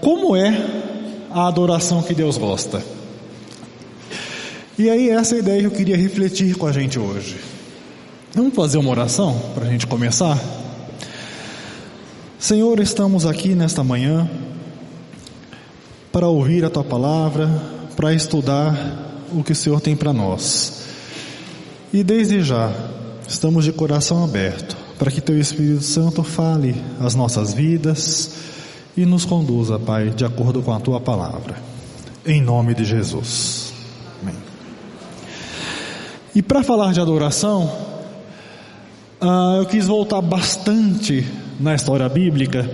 como é a adoração que Deus gosta. E aí, essa é ideia que eu queria refletir com a gente hoje. Vamos fazer uma oração para a gente começar? Senhor, estamos aqui nesta manhã para ouvir a tua palavra, para estudar o que o Senhor tem para nós. E desde já, estamos de coração aberto para que teu Espírito Santo fale as nossas vidas e nos conduza, Pai, de acordo com a tua palavra. Em nome de Jesus. Amém. E para falar de adoração, uh, eu quis voltar bastante na história bíblica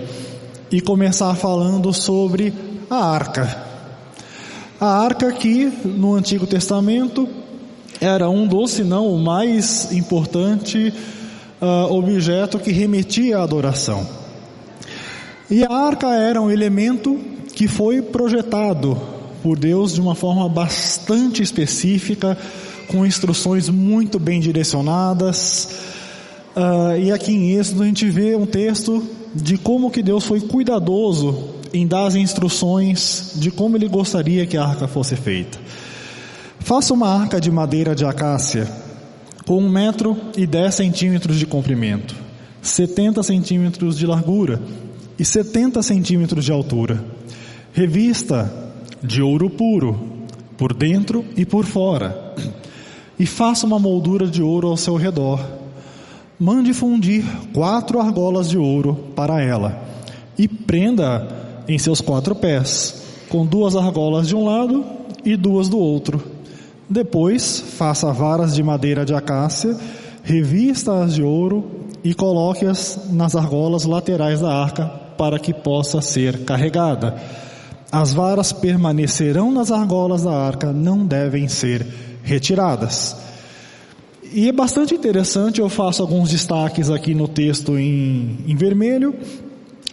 e começar falando sobre a arca. A arca que no Antigo Testamento era um dos, se não o mais importante uh, objeto que remetia à adoração. E a arca era um elemento que foi projetado por Deus de uma forma bastante específica, com instruções muito bem direcionadas. Uh, e aqui em Êxodo a gente vê um texto de como que Deus foi cuidadoso em dar as instruções de como ele gostaria que a arca fosse feita. Faça uma arca de madeira de acácia com um metro e dez centímetros de comprimento, 70 centímetros de largura e 70 centímetros de altura, revista de ouro puro, por dentro e por fora, e faça uma moldura de ouro ao seu redor. Mande fundir quatro argolas de ouro para ela e prenda em seus quatro pés, com duas argolas de um lado e duas do outro. Depois, faça varas de madeira de acácia, revista-as de ouro e coloque-as nas argolas laterais da arca para que possa ser carregada. As varas permanecerão nas argolas da arca, não devem ser retiradas. E é bastante interessante, eu faço alguns destaques aqui no texto em, em vermelho.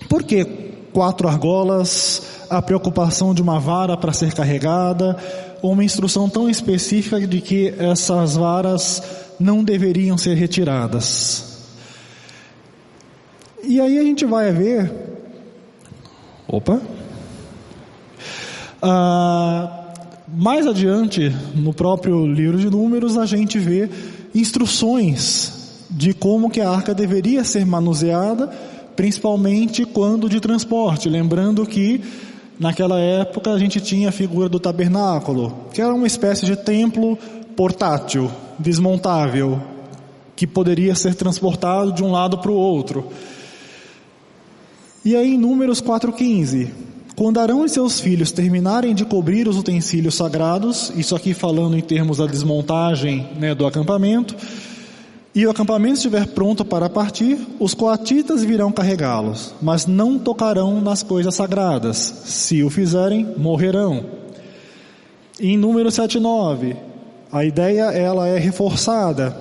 Por que quatro argolas? A preocupação de uma vara para ser carregada, uma instrução tão específica de que essas varas não deveriam ser retiradas. E aí a gente vai ver Opa. Ah, mais adiante, no próprio livro de Números, a gente vê instruções de como que a arca deveria ser manuseada, principalmente quando de transporte. Lembrando que naquela época a gente tinha a figura do tabernáculo, que era uma espécie de templo portátil, desmontável, que poderia ser transportado de um lado para o outro. E aí em Números 4,15, quando Arão e seus filhos terminarem de cobrir os utensílios sagrados, isso aqui falando em termos da desmontagem né, do acampamento, e o acampamento estiver pronto para partir, os coatitas virão carregá-los, mas não tocarão nas coisas sagradas. Se o fizerem, morrerão. Em número 7:9, a ideia ela é reforçada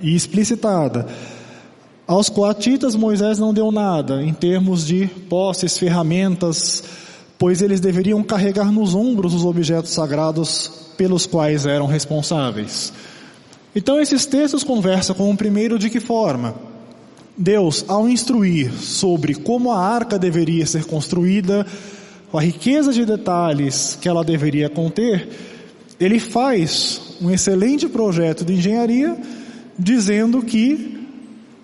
e explicitada. Aos coatitas Moisés não deu nada em termos de posses, ferramentas, pois eles deveriam carregar nos ombros os objetos sagrados pelos quais eram responsáveis. Então esses textos conversam com o primeiro de que forma? Deus, ao instruir sobre como a arca deveria ser construída, a riqueza de detalhes que ela deveria conter, ele faz um excelente projeto de engenharia, dizendo que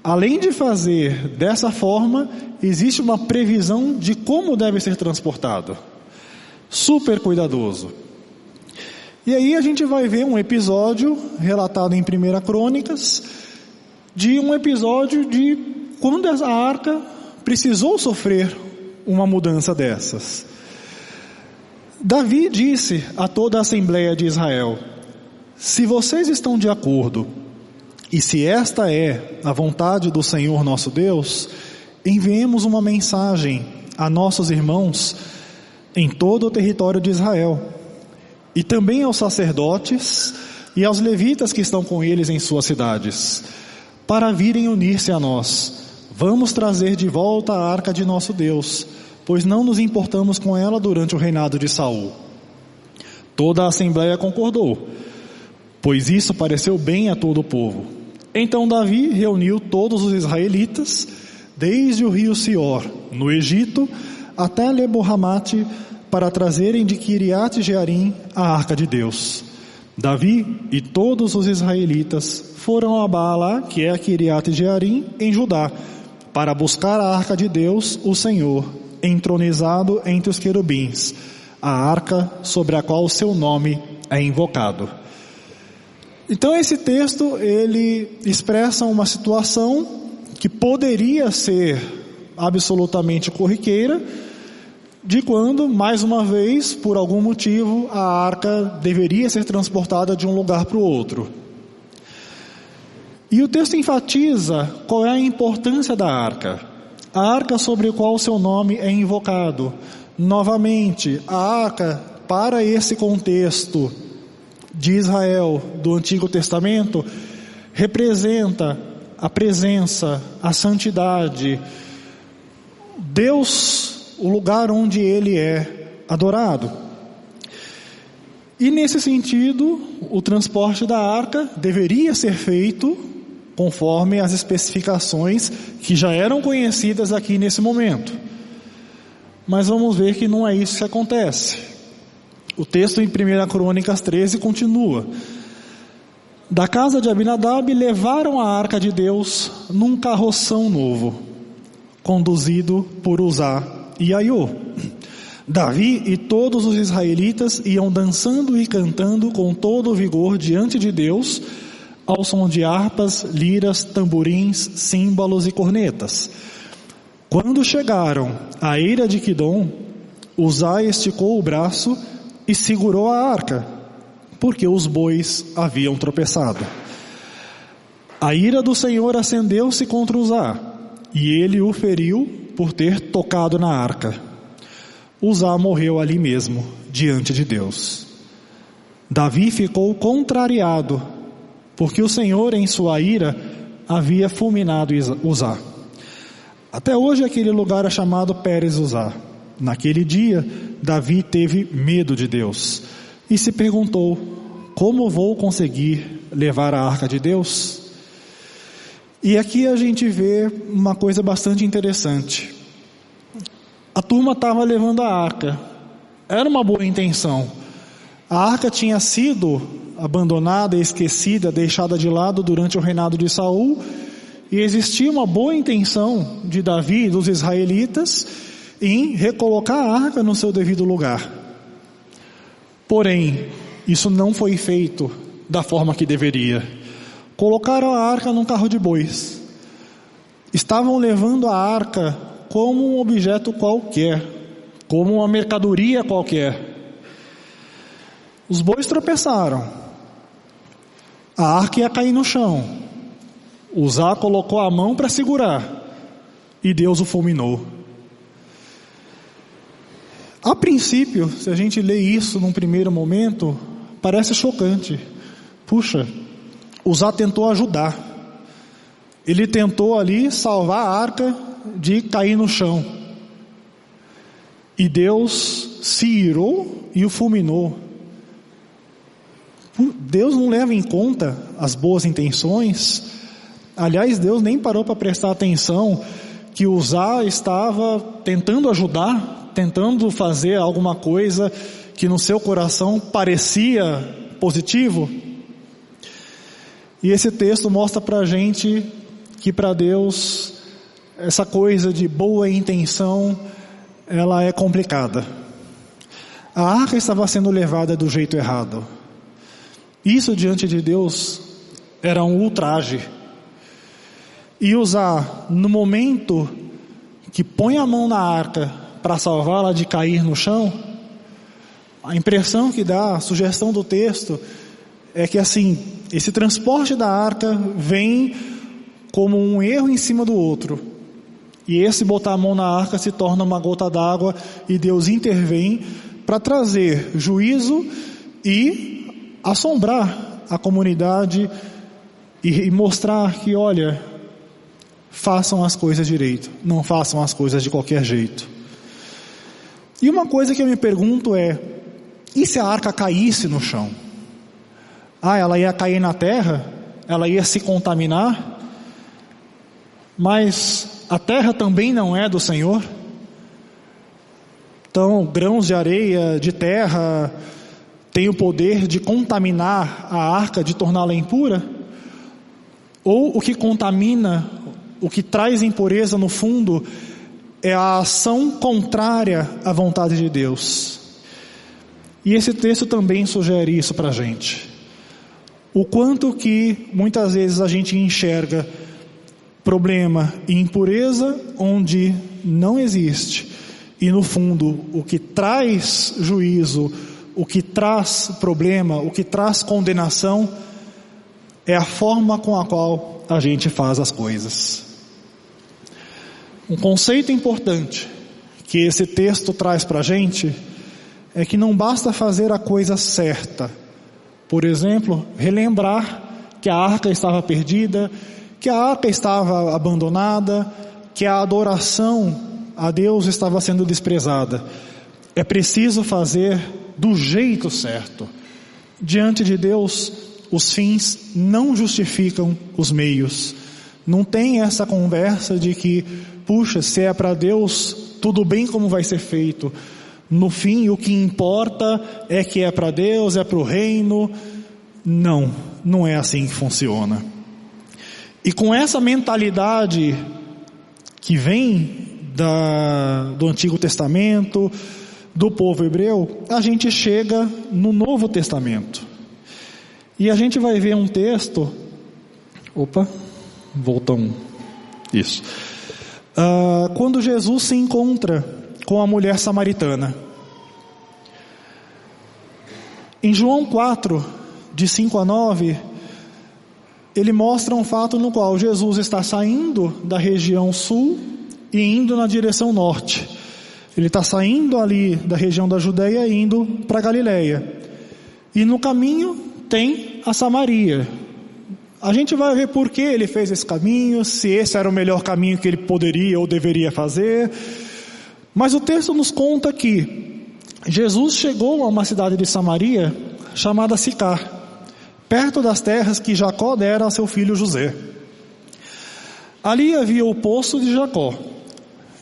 Além de fazer dessa forma, existe uma previsão de como deve ser transportado. Super cuidadoso. E aí a gente vai ver um episódio relatado em 1 Crônicas, de um episódio de quando a arca precisou sofrer uma mudança dessas. Davi disse a toda a Assembleia de Israel: Se vocês estão de acordo e se esta é a vontade do Senhor nosso Deus, enviemos uma mensagem a nossos irmãos em todo o território de Israel, e também aos sacerdotes e aos levitas que estão com eles em suas cidades, para virem unir-se a nós. Vamos trazer de volta a arca de nosso Deus, pois não nos importamos com ela durante o reinado de Saul. Toda a assembleia concordou, pois isso pareceu bem a todo o povo. Então Davi reuniu todos os israelitas, desde o rio Sior, no Egito, até Lebohamate para trazerem de Kiriat Jearim a arca de Deus. Davi e todos os israelitas foram a Baala, que é a Kiriat Jearim, em Judá, para buscar a arca de Deus, o Senhor, entronizado entre os querubins, a arca sobre a qual o seu nome é invocado. Então esse texto ele expressa uma situação que poderia ser absolutamente corriqueira, de quando, mais uma vez, por algum motivo, a arca deveria ser transportada de um lugar para o outro. E o texto enfatiza qual é a importância da arca. A arca sobre a qual seu nome é invocado. Novamente, a arca, para esse contexto de Israel do Antigo Testamento, representa a presença, a santidade, Deus, o lugar onde Ele é adorado. E nesse sentido, o transporte da arca deveria ser feito conforme as especificações que já eram conhecidas aqui nesse momento. Mas vamos ver que não é isso que acontece. O texto em 1 Crônicas 13 continua. Da casa de Abinadab levaram a arca de Deus num carroção novo, conduzido por Uzá e Aiô. Davi e todos os israelitas iam dançando e cantando com todo o vigor diante de Deus, ao som de harpas, liras, tamborins, símbolos e cornetas. Quando chegaram à eira de Quidom, Uzá esticou o braço e segurou a arca, porque os bois haviam tropeçado. A ira do Senhor acendeu-se contra Uzá, e ele o feriu por ter tocado na arca. Uzá morreu ali mesmo, diante de Deus. Davi ficou contrariado porque o Senhor, em sua ira, havia fulminado Uzá. Até hoje aquele lugar é chamado Pérez Uzá. Naquele dia, Davi teve medo de Deus e se perguntou: como vou conseguir levar a arca de Deus? E aqui a gente vê uma coisa bastante interessante. A turma estava levando a arca, era uma boa intenção. A arca tinha sido abandonada, esquecida, deixada de lado durante o reinado de Saul, e existia uma boa intenção de Davi e dos israelitas em recolocar a arca no seu devido lugar. Porém, isso não foi feito da forma que deveria. Colocaram a arca num carro de bois. Estavam levando a arca como um objeto qualquer, como uma mercadoria qualquer. Os bois tropeçaram. A arca ia cair no chão. Uzá colocou a mão para segurar e Deus o fulminou. A princípio, se a gente lê isso num primeiro momento, parece chocante. Puxa, Uzá tentou ajudar. Ele tentou ali salvar a arca de cair no chão. E Deus se irou e o fulminou. Deus não leva em conta as boas intenções. Aliás, Deus nem parou para prestar atenção que Uzá estava tentando ajudar, tentando fazer alguma coisa que no seu coração parecia positivo. E esse texto mostra para a gente que para Deus essa coisa de boa intenção ela é complicada. A arca estava sendo levada do jeito errado. Isso diante de Deus era um ultraje. E usar no momento que põe a mão na arca para salvá-la de cair no chão, a impressão que dá, a sugestão do texto, é que assim, esse transporte da arca vem como um erro em cima do outro. E esse botar a mão na arca se torna uma gota d'água e Deus intervém para trazer juízo e assombrar a comunidade e, mostrar que, olha, façam as coisas direito, não façam as coisas de qualquer jeito. E uma coisa que eu me pergunto é: e se a arca caísse no chão? Ah, ela ia cair na terra? Ela ia se contaminar? Mas a terra também não é do Senhor? Então, grãos de areia, de terra, têm o poder de contaminar a arca, de torná-la impura? Ou o que contamina, o que traz impureza no fundo, é a ação contrária à vontade de Deus. E esse texto também sugere isso para a gente. O quanto que muitas vezes a gente enxerga problema e impureza onde não existe. E no fundo, o que traz juízo, o que traz problema, o que traz condenação, é a forma com a qual a gente faz as coisas. Um conceito importante que esse texto traz para a gente é que não basta fazer a coisa certa. Por exemplo, relembrar que a arca estava perdida, que a arca estava abandonada, que a adoração a Deus estava sendo desprezada. É preciso fazer do jeito certo. Diante de Deus, os fins não justificam os meios. Não tem essa conversa de que, puxa, se é para Deus, tudo bem como vai ser feito. No fim, o que importa é que é para Deus, é para o reino. Não, não é assim que funciona. E com essa mentalidade que vem da, do Antigo Testamento, do povo hebreu, a gente chega no Novo Testamento. E a gente vai ver um texto. Opa, voltam. Isso. Uh, quando Jesus se encontra com a mulher samaritana. Em João 4, de 5 a 9, ele mostra um fato no qual Jesus está saindo da região sul e indo na direção norte. Ele está saindo ali da região da Judéia e indo para Galiléia. E no caminho tem a Samaria. A gente vai ver por que ele fez esse caminho, se esse era o melhor caminho que ele poderia ou deveria fazer. Mas o texto nos conta que Jesus chegou a uma cidade de Samaria chamada Sicar, perto das terras que Jacó dera a seu filho José. Ali havia o poço de Jacó.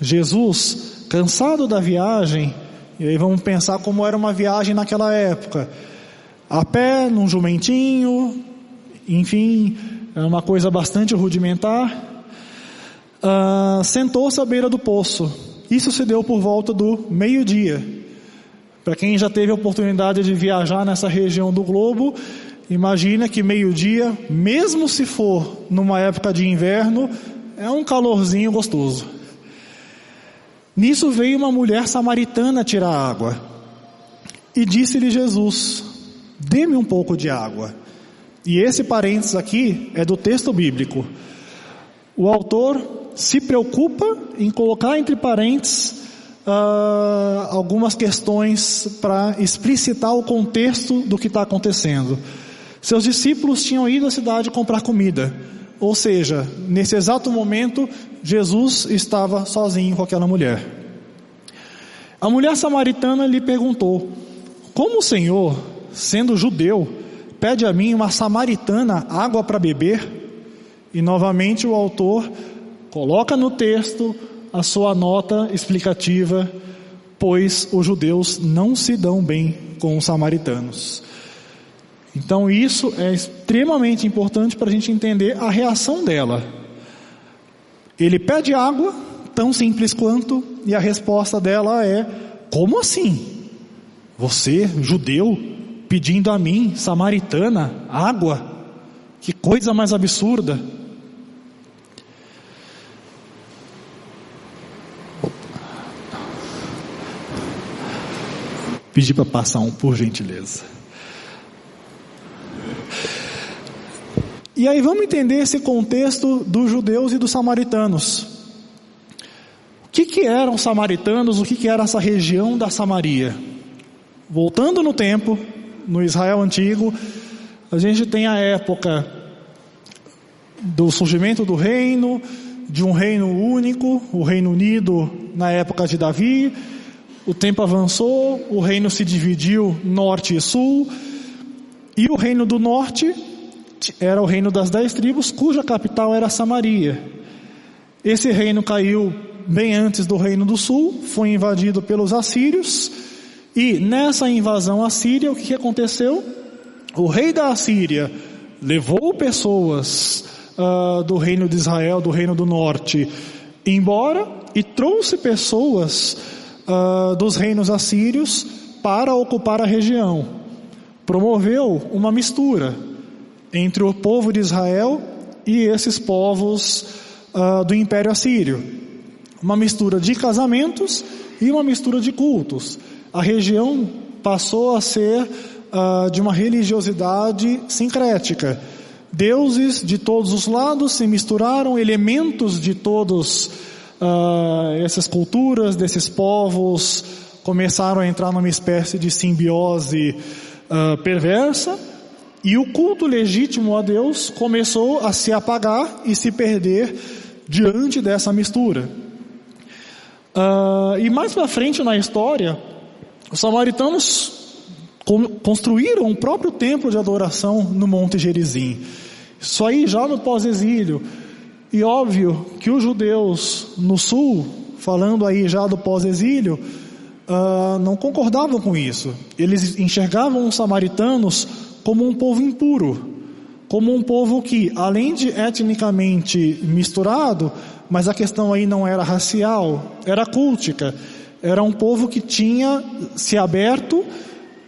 Jesus, cansado da viagem, e aí vamos pensar como era uma viagem naquela época, a pé, num jumentinho, enfim, é uma coisa bastante rudimentar, uh, sentou-se à beira do poço isso se deu por volta do meio-dia. Para quem já teve a oportunidade de viajar nessa região do globo, imagina que meio-dia, mesmo se for numa época de inverno, é um calorzinho gostoso. Nisso veio uma mulher samaritana tirar água. E disse-lhe Jesus: Dê-me um pouco de água. E esse parênteses aqui é do texto bíblico. O autor se preocupa em colocar entre parênteses uh, algumas questões para explicitar o contexto do que está acontecendo. Seus discípulos tinham ido à cidade comprar comida, ou seja, nesse exato momento, Jesus estava sozinho com aquela mulher. A mulher samaritana lhe perguntou: Como o Senhor, sendo judeu, pede a mim, uma samaritana, água para beber? E novamente o autor Coloca no texto a sua nota explicativa, pois os judeus não se dão bem com os samaritanos. Então isso é extremamente importante para a gente entender a reação dela. Ele pede água, tão simples quanto, e a resposta dela é: como assim? Você, judeu, pedindo a mim, samaritana, água? Que coisa mais absurda! Pedir para passar um, por gentileza. E aí vamos entender esse contexto dos judeus e dos samaritanos. O que, que eram samaritanos, o que, que era essa região da Samaria? Voltando no tempo, no Israel antigo, a gente tem a época do surgimento do reino, de um reino único, o Reino Unido na época de Davi, o tempo avançou, o reino se dividiu norte e sul, e o reino do norte era o reino das dez tribos, cuja capital era Samaria. Esse reino caiu bem antes do Reino do Sul, foi invadido pelos assírios, e nessa invasão assíria, o que aconteceu? O rei da Assíria levou pessoas uh, do reino de Israel, do reino do norte, embora e trouxe pessoas uh, dos reinos assírios para ocupar a região. Promoveu uma mistura entre o povo de Israel e esses povos uh, do Império Assírio. Uma mistura de casamentos e uma mistura de cultos. A região passou a ser uh, de uma religiosidade sincrética. Deuses de todos os lados se misturaram, elementos de todos uh, essas culturas, desses povos, começaram a entrar numa espécie de simbiose uh, perversa, e o culto legítimo a Deus começou a se apagar e se perder diante dessa mistura. Uh, e mais para frente na história, os samaritanos construíram o próprio templo de adoração no Monte Gerizim. Isso aí já no pós-exílio. E óbvio que os judeus no sul, falando aí já do pós-exílio, uh, não concordavam com isso. Eles enxergavam os samaritanos como um povo impuro, como um povo que, além de etnicamente misturado, mas a questão aí não era racial, era cultica. Era um povo que tinha se aberto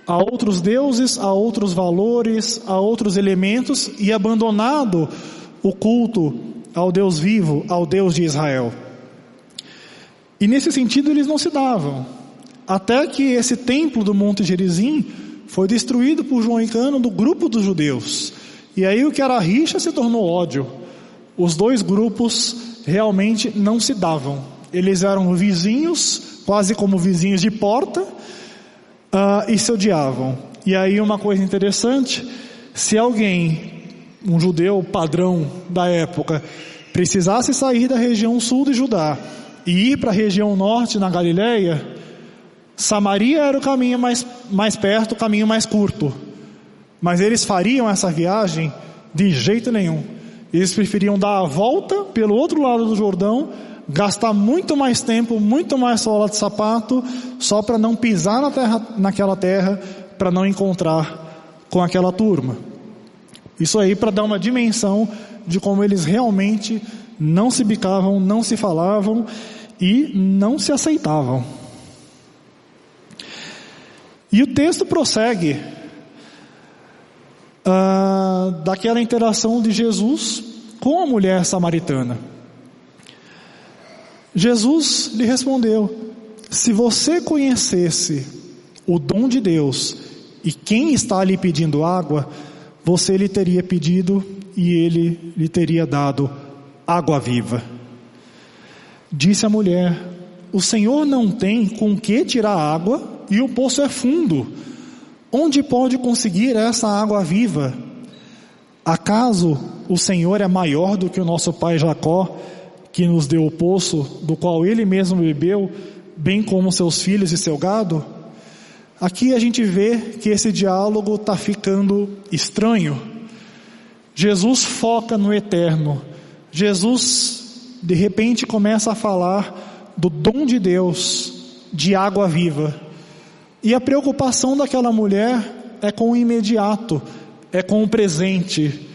a outros deuses, a outros valores, a outros elementos e abandonado o culto ao Deus vivo, ao Deus de Israel. E nesse sentido eles não se davam. Até que esse templo do Monte Gerizim foi destruído por João Encano do grupo dos judeus. E aí o que era rixa se tornou ódio. Os dois grupos realmente não se davam. Eles eram vizinhos, quase como vizinhos de porta, uh, e se odiavam. E aí uma coisa interessante, se alguém um judeu padrão da época, precisasse sair da região sul de Judá e ir para a região norte na Galileia, Samaria era o caminho mais, mais perto, o caminho mais curto. Mas eles fariam essa viagem de jeito nenhum. Eles preferiam dar a volta pelo outro lado do Jordão, gastar muito mais tempo, muito mais sola de sapato, só para não pisar na terra, naquela terra, para não encontrar com aquela turma. Isso aí para dar uma dimensão de como eles realmente não se bicavam, não se falavam e não se aceitavam. E o texto prossegue uh, daquela interação de Jesus com a mulher samaritana. Jesus lhe respondeu: Se você conhecesse o dom de Deus e quem está lhe pedindo água, você lhe teria pedido e ele lhe teria dado água viva. Disse a mulher: O Senhor não tem com que tirar água e o poço é fundo. Onde pode conseguir essa água viva? Acaso o Senhor é maior do que o nosso pai Jacó, que nos deu o poço, do qual ele mesmo bebeu, bem como seus filhos e seu gado? Aqui a gente vê que esse diálogo está ficando estranho. Jesus foca no eterno. Jesus, de repente, começa a falar do dom de Deus, de água viva. E a preocupação daquela mulher é com o imediato, é com o presente.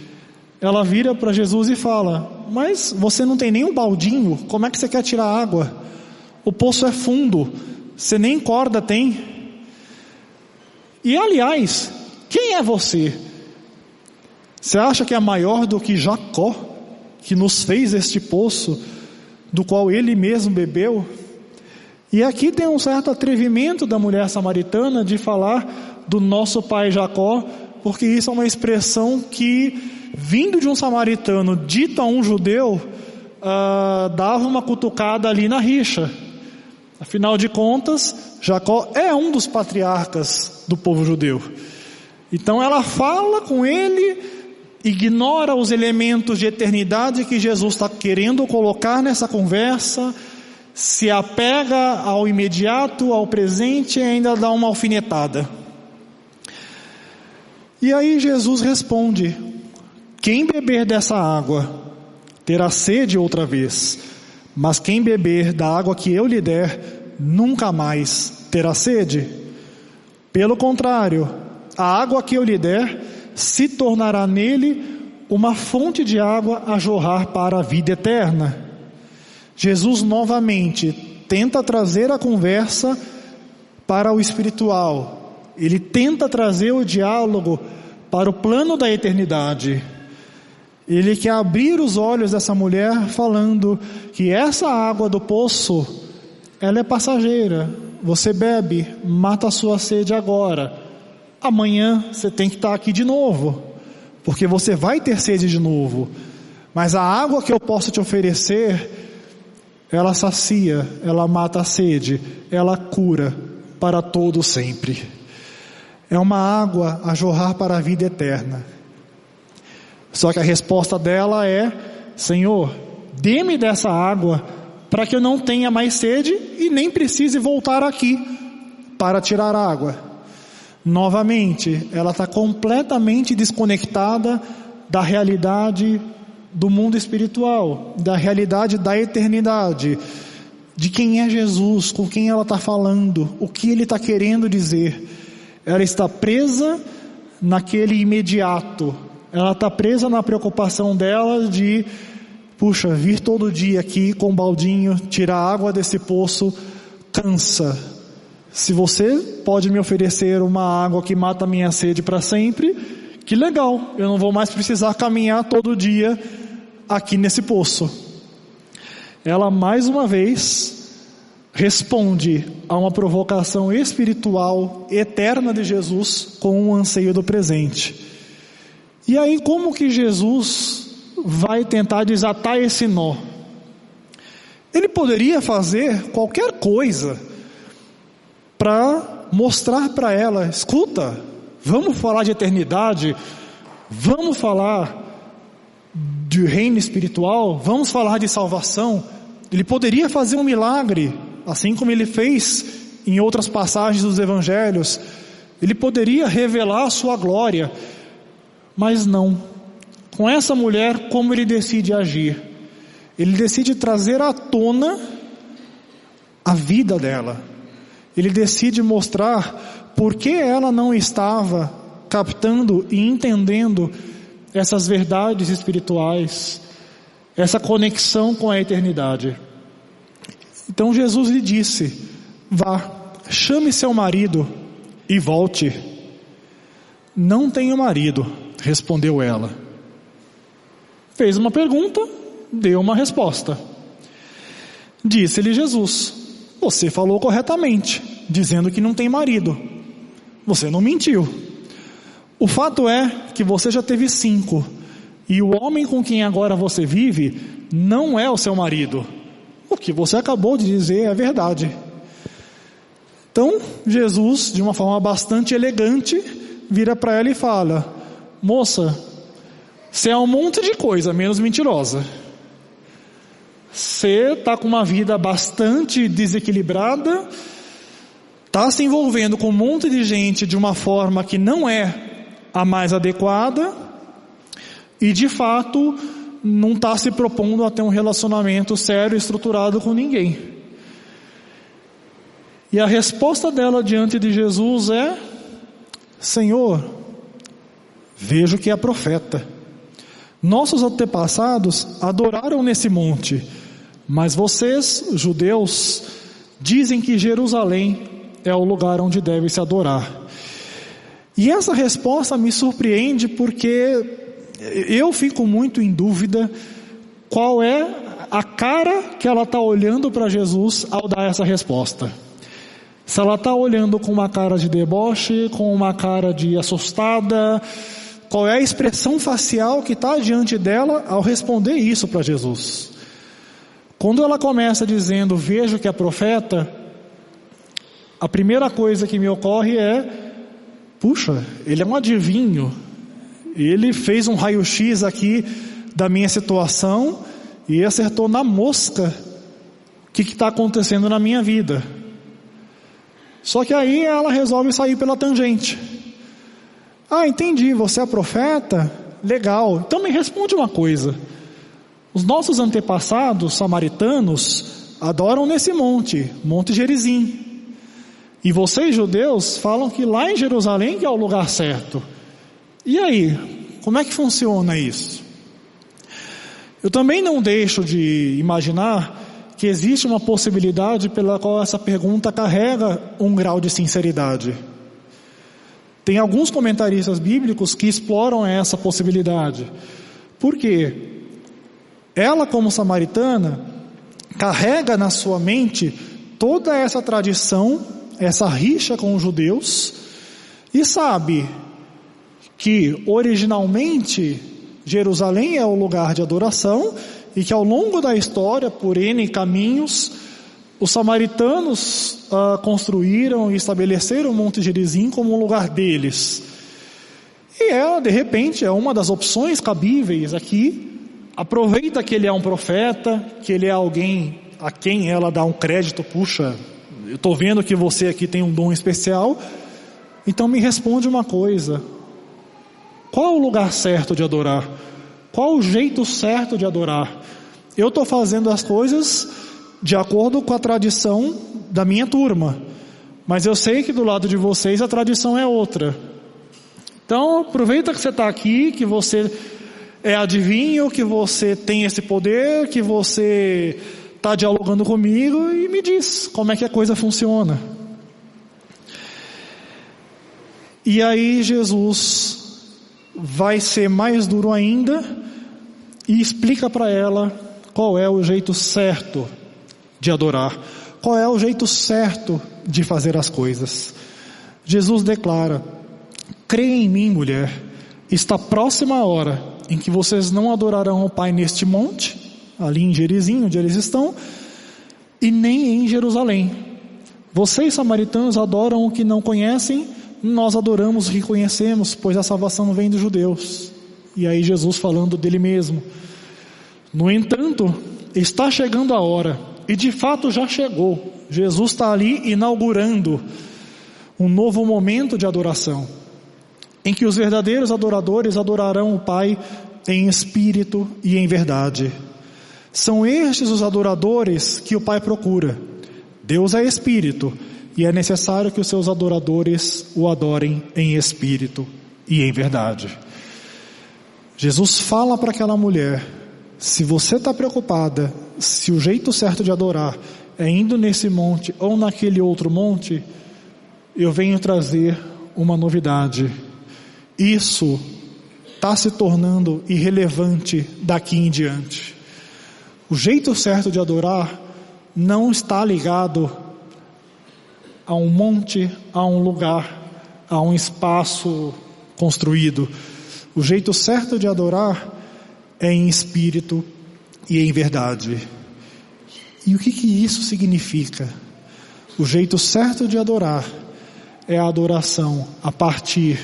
Ela vira para Jesus e fala: Mas você não tem nem um baldinho, como é que você quer tirar água? O poço é fundo, você nem corda tem. E aliás, quem é você? Você acha que é maior do que Jacó, que nos fez este poço, do qual ele mesmo bebeu? E aqui tem um certo atrevimento da mulher samaritana de falar do nosso pai Jacó, porque isso é uma expressão que, vindo de um samaritano, dito a um judeu, uh, dava uma cutucada ali na rixa. Afinal de contas, Jacó é um dos patriarcas do povo judeu. Então ela fala com ele, ignora os elementos de eternidade que Jesus está querendo colocar nessa conversa, se apega ao imediato, ao presente e ainda dá uma alfinetada. E aí Jesus responde: Quem beber dessa água terá sede outra vez. Mas quem beber da água que eu lhe der, nunca mais terá sede. Pelo contrário, a água que eu lhe der se tornará nele uma fonte de água a jorrar para a vida eterna. Jesus novamente tenta trazer a conversa para o espiritual. Ele tenta trazer o diálogo para o plano da eternidade. Ele quer abrir os olhos dessa mulher falando que essa água do poço, ela é passageira. Você bebe, mata a sua sede agora. Amanhã você tem que estar aqui de novo, porque você vai ter sede de novo. Mas a água que eu posso te oferecer, ela sacia, ela mata a sede, ela cura para todo sempre. É uma água a jorrar para a vida eterna. Só que a resposta dela é: Senhor, dê-me dessa água para que eu não tenha mais sede e nem precise voltar aqui para tirar água. Novamente, ela está completamente desconectada da realidade do mundo espiritual, da realidade da eternidade, de quem é Jesus, com quem ela está falando, o que ele está querendo dizer. Ela está presa naquele imediato, ela está presa na preocupação dela de, puxa, vir todo dia aqui com baldinho, tirar água desse poço, cansa. Se você pode me oferecer uma água que mata a minha sede para sempre, que legal, eu não vou mais precisar caminhar todo dia aqui nesse poço. Ela mais uma vez responde a uma provocação espiritual eterna de Jesus com o um anseio do presente. E aí, como que Jesus vai tentar desatar esse nó? Ele poderia fazer qualquer coisa para mostrar para ela: escuta, vamos falar de eternidade, vamos falar de reino espiritual, vamos falar de salvação. Ele poderia fazer um milagre, assim como ele fez em outras passagens dos evangelhos. Ele poderia revelar a sua glória. Mas não. Com essa mulher, como ele decide agir? Ele decide trazer à tona a vida dela. Ele decide mostrar por que ela não estava captando e entendendo essas verdades espirituais, essa conexão com a eternidade. Então Jesus lhe disse: Vá, chame seu marido e volte. Não tenho marido respondeu ela. Fez uma pergunta, deu uma resposta. Disse-lhe Jesus: Você falou corretamente, dizendo que não tem marido. Você não mentiu. O fato é que você já teve cinco, e o homem com quem agora você vive não é o seu marido. O que você acabou de dizer é verdade. Então, Jesus, de uma forma bastante elegante, vira para ela e fala: Moça, você é um monte de coisa, menos mentirosa. Você está com uma vida bastante desequilibrada, está se envolvendo com um monte de gente de uma forma que não é a mais adequada, e de fato não está se propondo a ter um relacionamento sério e estruturado com ninguém. E a resposta dela diante de Jesus é: Senhor, Vejo que é profeta. Nossos antepassados adoraram nesse monte, mas vocês, judeus, dizem que Jerusalém é o lugar onde deve se adorar. E essa resposta me surpreende porque eu fico muito em dúvida qual é a cara que ela está olhando para Jesus ao dar essa resposta. Se ela está olhando com uma cara de deboche, com uma cara de assustada, qual é a expressão facial que está diante dela ao responder isso para Jesus? Quando ela começa dizendo, vejo que é profeta, a primeira coisa que me ocorre é, puxa, ele é um adivinho, ele fez um raio-x aqui da minha situação e acertou na mosca o que está acontecendo na minha vida. Só que aí ela resolve sair pela tangente. Ah, entendi, você é profeta? Legal. Então me responde uma coisa. Os nossos antepassados samaritanos adoram nesse monte, Monte Gerizim. E vocês judeus falam que lá em Jerusalém que é o lugar certo. E aí, como é que funciona isso? Eu também não deixo de imaginar que existe uma possibilidade pela qual essa pergunta carrega um grau de sinceridade. Tem alguns comentaristas bíblicos que exploram essa possibilidade. Por quê? Ela, como samaritana, carrega na sua mente toda essa tradição, essa rixa com os judeus, e sabe que originalmente Jerusalém é o lugar de adoração e que ao longo da história, por N caminhos, os samaritanos uh, construíram e estabeleceram o Monte Gerizim como um lugar deles. E ela, de repente, é uma das opções cabíveis aqui. Aproveita que ele é um profeta, que ele é alguém a quem ela dá um crédito. Puxa, eu estou vendo que você aqui tem um dom especial. Então me responde uma coisa: qual o lugar certo de adorar? Qual o jeito certo de adorar? Eu estou fazendo as coisas de acordo com a tradição da minha turma, mas eu sei que do lado de vocês a tradição é outra. Então aproveita que você está aqui, que você é adivinho, que você tem esse poder, que você está dialogando comigo e me diz como é que a coisa funciona. E aí Jesus vai ser mais duro ainda e explica para ela qual é o jeito certo de adorar, qual é o jeito certo de fazer as coisas. Jesus declara: Creia em mim, mulher, está próxima a hora em que vocês não adorarão o Pai neste monte, ali em Gerizim, onde eles estão, e nem em Jerusalém. Vocês, samaritanos, adoram o que não conhecem nós adoramos e reconhecemos, pois a salvação vem dos judeus. E aí Jesus falando dele mesmo. No entanto, está chegando a hora, e de fato já chegou. Jesus está ali inaugurando um novo momento de adoração, em que os verdadeiros adoradores adorarão o Pai em espírito e em verdade. São estes os adoradores que o Pai procura. Deus é espírito e é necessário que os seus adoradores o adorem em espírito e em verdade. Jesus fala para aquela mulher: se você está preocupada, se o jeito certo de adorar é indo nesse monte ou naquele outro monte, eu venho trazer uma novidade. Isso está se tornando irrelevante daqui em diante. O jeito certo de adorar não está ligado a um monte, a um lugar, a um espaço construído. O jeito certo de adorar é em espírito e em verdade. E o que, que isso significa? O jeito certo de adorar é a adoração a partir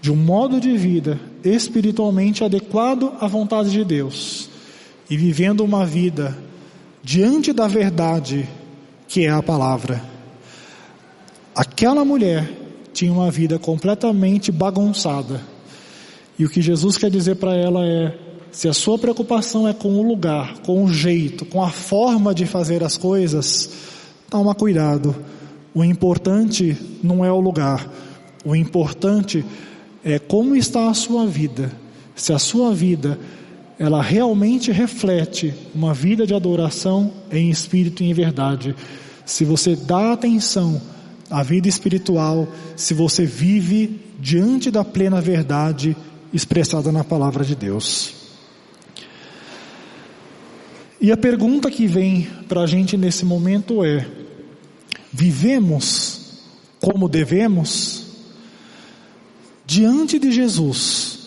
de um modo de vida espiritualmente adequado à vontade de Deus e vivendo uma vida diante da verdade que é a palavra. Aquela mulher tinha uma vida completamente bagunçada. E o que Jesus quer dizer para ela é: se a sua preocupação é com o lugar, com o jeito, com a forma de fazer as coisas, toma cuidado. O importante não é o lugar. O importante é como está a sua vida. Se a sua vida ela realmente reflete uma vida de adoração em espírito e em verdade. Se você dá atenção a vida espiritual se você vive diante da plena verdade expressada na palavra de Deus. E a pergunta que vem para a gente nesse momento é: vivemos como devemos? Diante de Jesus,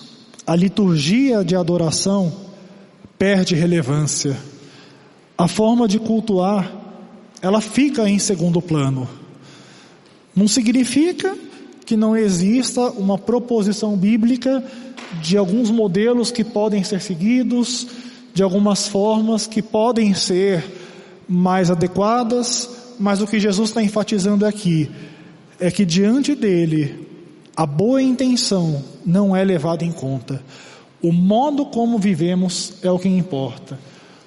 a liturgia de adoração perde relevância. A forma de cultuar, ela fica em segundo plano. Não significa que não exista uma proposição bíblica de alguns modelos que podem ser seguidos, de algumas formas que podem ser mais adequadas, mas o que Jesus está enfatizando aqui é que diante dele a boa intenção não é levada em conta. O modo como vivemos é o que importa.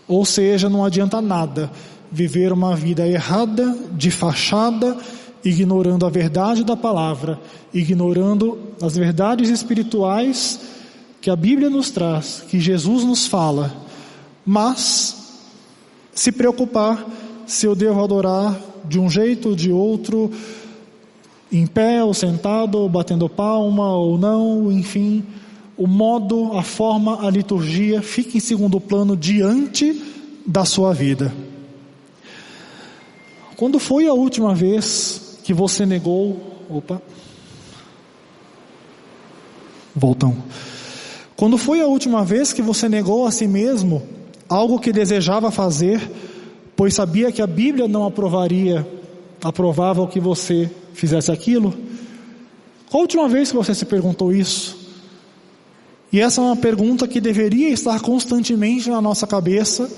Ou seja, não adianta nada viver uma vida errada, de fachada, ignorando a verdade da palavra, ignorando as verdades espirituais que a Bíblia nos traz, que Jesus nos fala, mas se preocupar se eu devo adorar de um jeito ou de outro, em pé ou sentado, ou batendo palma ou não, enfim, o modo, a forma, a liturgia fica em segundo plano diante da sua vida. Quando foi a última vez que você negou, opa, voltam. Quando foi a última vez que você negou a si mesmo algo que desejava fazer, pois sabia que a Bíblia não aprovaria, aprovava o que você fizesse aquilo? Qual a última vez que você se perguntou isso? E essa é uma pergunta que deveria estar constantemente na nossa cabeça,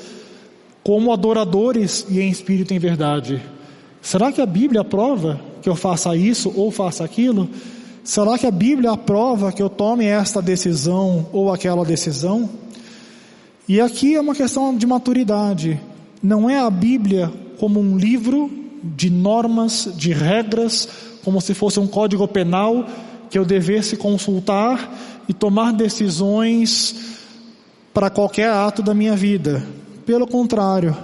como adoradores e em espírito em verdade. Será que a Bíblia aprova que eu faça isso ou faça aquilo? Será que a Bíblia aprova que eu tome esta decisão ou aquela decisão? E aqui é uma questão de maturidade. Não é a Bíblia como um livro de normas, de regras, como se fosse um código penal que eu devesse consultar e tomar decisões para qualquer ato da minha vida. Pelo contrário,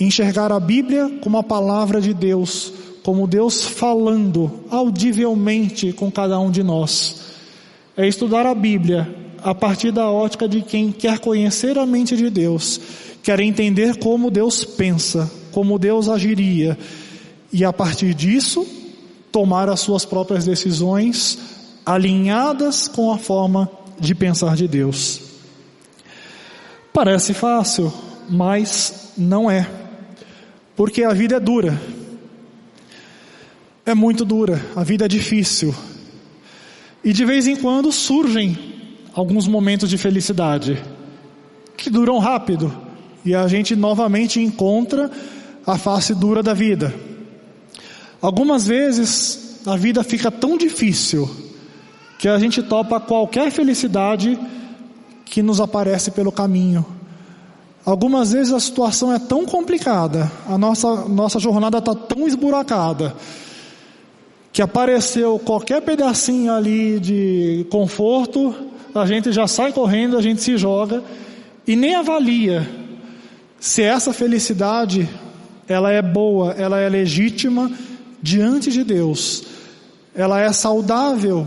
enxergar a Bíblia como a palavra de Deus como Deus falando audivelmente com cada um de nós. É estudar a Bíblia a partir da ótica de quem quer conhecer a mente de Deus, quer entender como Deus pensa, como Deus agiria, e a partir disso, tomar as suas próprias decisões alinhadas com a forma de pensar de Deus. Parece fácil, mas não é, porque a vida é dura é muito dura, a vida é difícil. E de vez em quando surgem alguns momentos de felicidade que duram rápido e a gente novamente encontra a face dura da vida. Algumas vezes a vida fica tão difícil que a gente topa qualquer felicidade que nos aparece pelo caminho. Algumas vezes a situação é tão complicada, a nossa, nossa jornada está tão esburacada, que apareceu qualquer pedacinho ali de conforto, a gente já sai correndo, a gente se joga e nem avalia se essa felicidade ela é boa, ela é legítima diante de Deus. Ela é saudável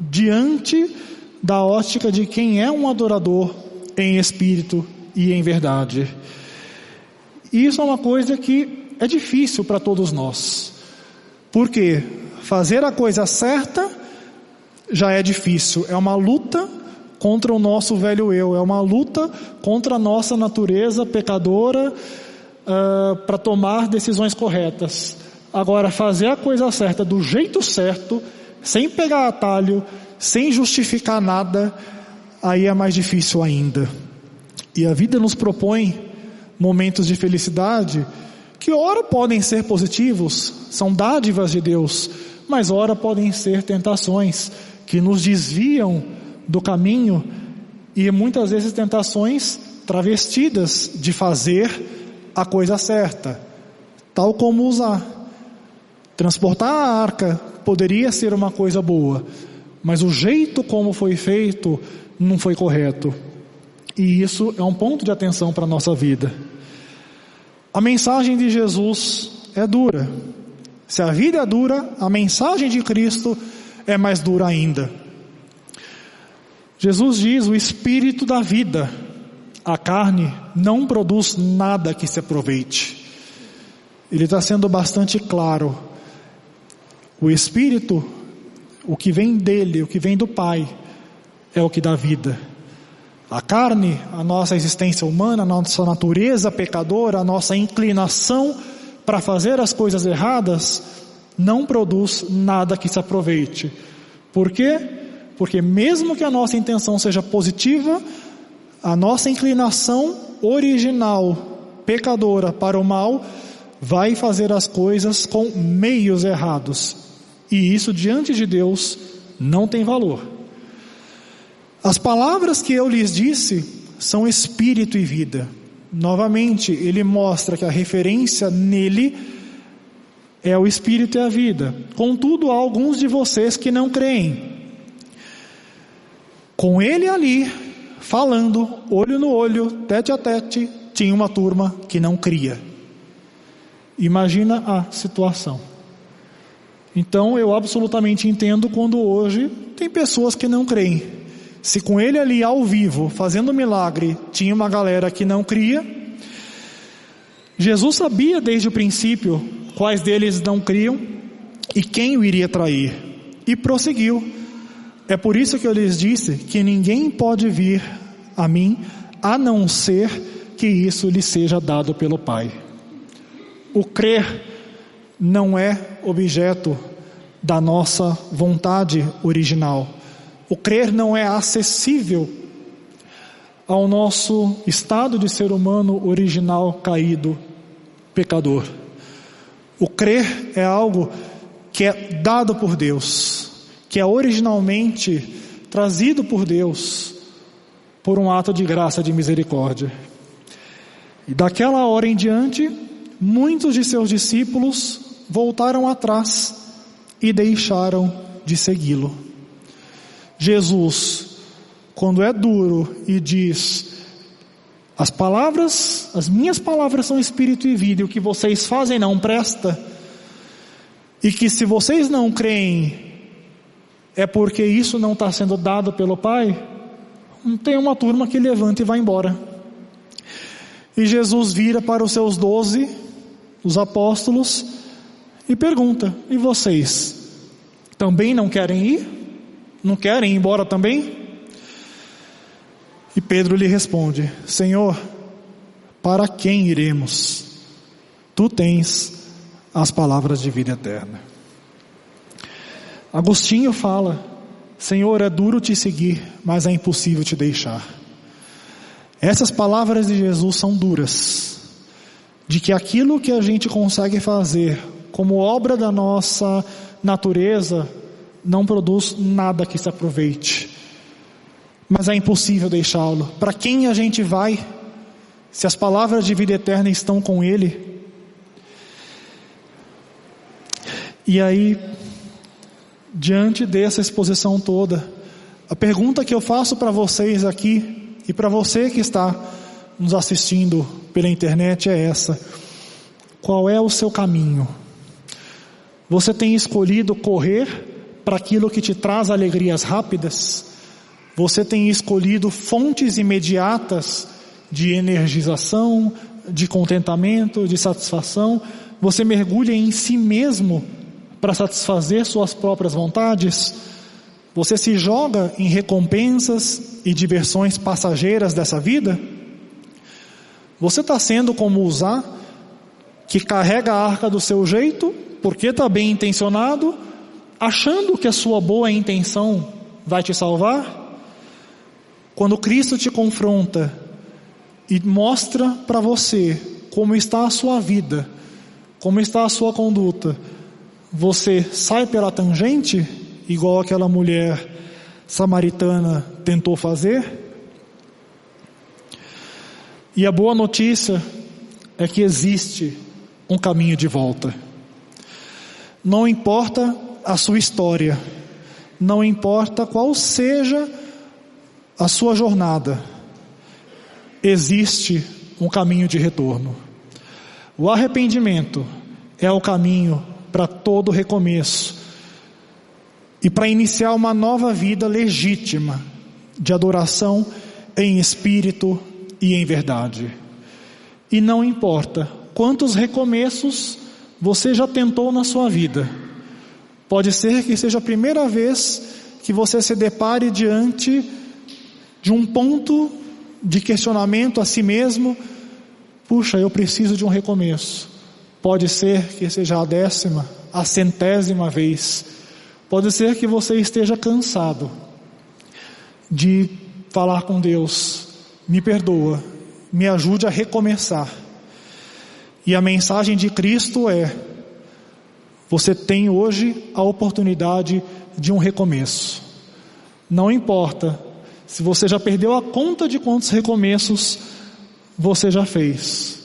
diante da ótica de quem é um adorador em espírito e em verdade. E isso é uma coisa que é difícil para todos nós. Por quê? Fazer a coisa certa já é difícil, é uma luta contra o nosso velho eu, é uma luta contra a nossa natureza pecadora uh, para tomar decisões corretas. Agora, fazer a coisa certa do jeito certo, sem pegar atalho, sem justificar nada, aí é mais difícil ainda. E a vida nos propõe momentos de felicidade que, ora, podem ser positivos, são dádivas de Deus, mas ora podem ser tentações que nos desviam do caminho e muitas vezes tentações travestidas de fazer a coisa certa, tal como usar. Transportar a arca poderia ser uma coisa boa, mas o jeito como foi feito não foi correto. E isso é um ponto de atenção para a nossa vida. A mensagem de Jesus é dura. Se a vida é dura, a mensagem de Cristo é mais dura ainda. Jesus diz: o espírito da vida, a carne, não produz nada que se aproveite. Ele está sendo bastante claro. O espírito, o que vem dele, o que vem do Pai, é o que dá vida. A carne, a nossa existência humana, a nossa natureza pecadora, a nossa inclinação para fazer as coisas erradas não produz nada que se aproveite. Por quê? Porque mesmo que a nossa intenção seja positiva, a nossa inclinação original, pecadora para o mal, vai fazer as coisas com meios errados. E isso diante de Deus não tem valor. As palavras que eu lhes disse são espírito e vida. Novamente, ele mostra que a referência nele é o espírito e a vida. Contudo, há alguns de vocês que não creem. Com ele ali, falando, olho no olho, tete a tete, tinha uma turma que não cria. Imagina a situação. Então eu absolutamente entendo quando hoje tem pessoas que não creem. Se com ele ali ao vivo, fazendo milagre, tinha uma galera que não cria, Jesus sabia desde o princípio quais deles não criam e quem o iria trair. E prosseguiu. É por isso que eu lhes disse que ninguém pode vir a mim a não ser que isso lhe seja dado pelo Pai. O crer não é objeto da nossa vontade original. O crer não é acessível ao nosso estado de ser humano original caído, pecador. O crer é algo que é dado por Deus, que é originalmente trazido por Deus por um ato de graça, de misericórdia. E daquela hora em diante, muitos de seus discípulos voltaram atrás e deixaram de segui-lo. Jesus, quando é duro e diz: as palavras, as minhas palavras são espírito e vida, e o que vocês fazem não presta. E que se vocês não creem, é porque isso não está sendo dado pelo Pai. Tem uma turma que levanta e vai embora. E Jesus vira para os seus doze, os apóstolos, e pergunta: E vocês? Também não querem ir? Não querem ir embora também? E Pedro lhe responde: Senhor, para quem iremos? Tu tens as palavras de vida eterna. Agostinho fala: Senhor, é duro te seguir, mas é impossível te deixar. Essas palavras de Jesus são duras, de que aquilo que a gente consegue fazer como obra da nossa natureza não produz nada que se aproveite mas é impossível deixá-lo. Para quem a gente vai, se as palavras de vida eterna estão com Ele? E aí, diante dessa exposição toda, a pergunta que eu faço para vocês aqui e para você que está nos assistindo pela internet é essa: qual é o seu caminho? Você tem escolhido correr para aquilo que te traz alegrias rápidas? Você tem escolhido fontes imediatas de energização, de contentamento, de satisfação. Você mergulha em si mesmo para satisfazer suas próprias vontades. Você se joga em recompensas e diversões passageiras dessa vida. Você está sendo como usar, que carrega a arca do seu jeito, porque está bem intencionado, achando que a sua boa intenção vai te salvar? Quando Cristo te confronta e mostra para você como está a sua vida, como está a sua conduta, você sai pela tangente, igual aquela mulher samaritana tentou fazer? E a boa notícia é que existe um caminho de volta. Não importa a sua história, não importa qual seja a sua jornada, existe um caminho de retorno. O arrependimento é o caminho para todo recomeço e para iniciar uma nova vida legítima de adoração em espírito e em verdade. E não importa quantos recomeços você já tentou na sua vida, pode ser que seja a primeira vez que você se depare diante de um ponto de questionamento a si mesmo, puxa, eu preciso de um recomeço. Pode ser que seja a décima, a centésima vez. Pode ser que você esteja cansado de falar com Deus, me perdoa, me ajude a recomeçar. E a mensagem de Cristo é: você tem hoje a oportunidade de um recomeço. Não importa Se você já perdeu a conta de quantos recomeços você já fez,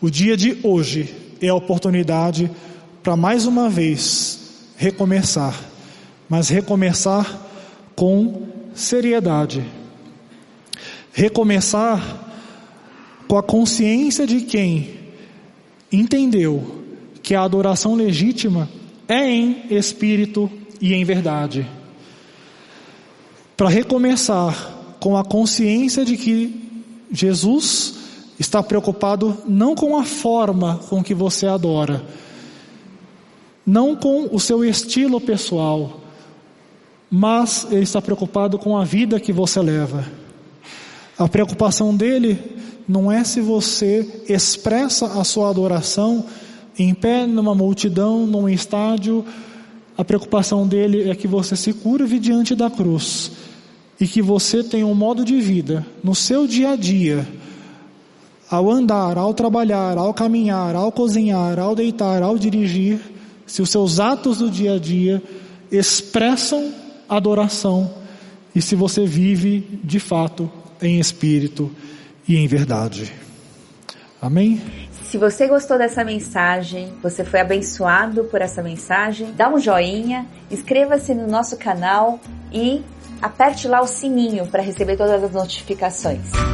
o dia de hoje é a oportunidade para mais uma vez recomeçar, mas recomeçar com seriedade. Recomeçar com a consciência de quem entendeu que a adoração legítima é em espírito e em verdade. Para recomeçar com a consciência de que Jesus está preocupado não com a forma com que você adora, não com o seu estilo pessoal, mas ele está preocupado com a vida que você leva. A preocupação dele não é se você expressa a sua adoração em pé numa multidão, num estádio. A preocupação dele é que você se curve diante da cruz e que você tenha um modo de vida no seu dia a dia, ao andar, ao trabalhar, ao caminhar, ao cozinhar, ao deitar, ao dirigir, se os seus atos do dia a dia expressam adoração e se você vive de fato em espírito e em verdade. Amém? Se você gostou dessa mensagem, você foi abençoado por essa mensagem, dá um joinha, inscreva-se no nosso canal e aperte lá o sininho para receber todas as notificações.